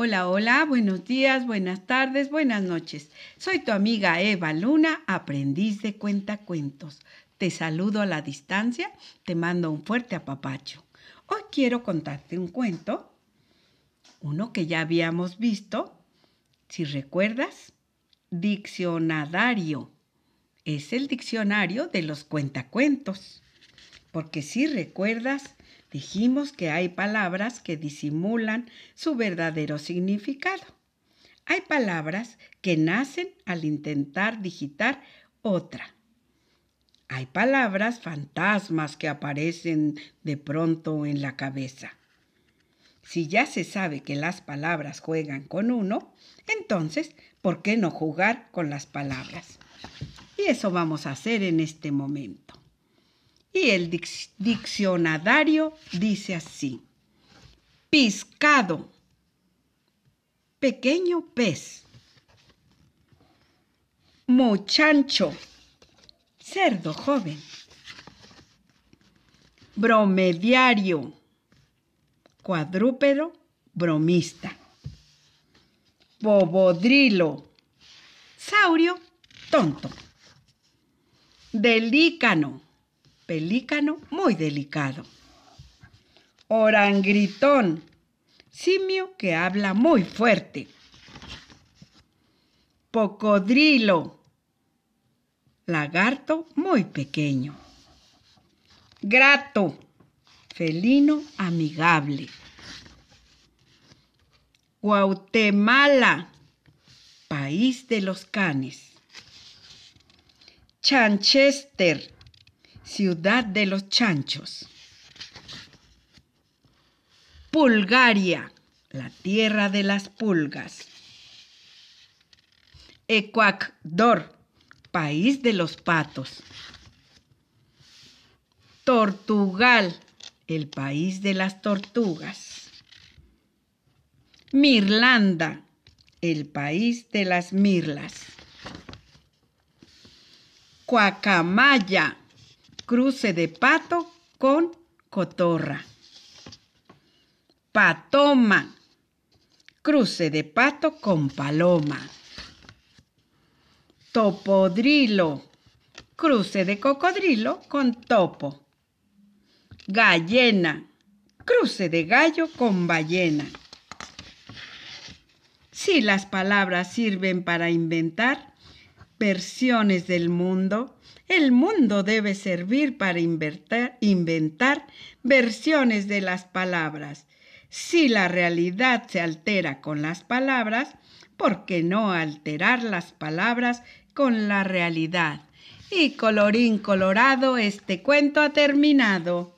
Hola, hola, buenos días, buenas tardes, buenas noches. Soy tu amiga Eva Luna, aprendiz de cuentacuentos. Te saludo a la distancia, te mando un fuerte apapacho. Hoy quiero contarte un cuento, uno que ya habíamos visto, si recuerdas, diccionario. Es el diccionario de los cuentacuentos. Porque si recuerdas, Dijimos que hay palabras que disimulan su verdadero significado. Hay palabras que nacen al intentar digitar otra. Hay palabras fantasmas que aparecen de pronto en la cabeza. Si ya se sabe que las palabras juegan con uno, entonces, ¿por qué no jugar con las palabras? Y eso vamos a hacer en este momento. Y el diccionario dice así. Piscado. Pequeño pez. Mochancho. Cerdo joven. Bromediario. Cuadrúpedo bromista. Bobodrilo. Saurio tonto. Delícano pelícano muy delicado. Orangritón, simio que habla muy fuerte. Pocodrilo, lagarto muy pequeño. Grato, felino amigable. Guatemala, país de los canes. Chanchester, ciudad de los chanchos. Pulgaria, la tierra de las pulgas. Ecuador, país de los patos. Tortugal, el país de las tortugas. Mirlanda, el país de las mirlas. Cuacamaya, cruce de pato con cotorra. Patoma, cruce de pato con paloma. Topodrilo, cruce de cocodrilo con topo. Gallena, cruce de gallo con ballena. Si las palabras sirven para inventar versiones del mundo, el mundo debe servir para inventar, versiones de las palabras. Si la realidad se altera con las palabras, ¿por qué no alterar las palabras con la realidad? Y colorín colorado, este cuento ha terminado.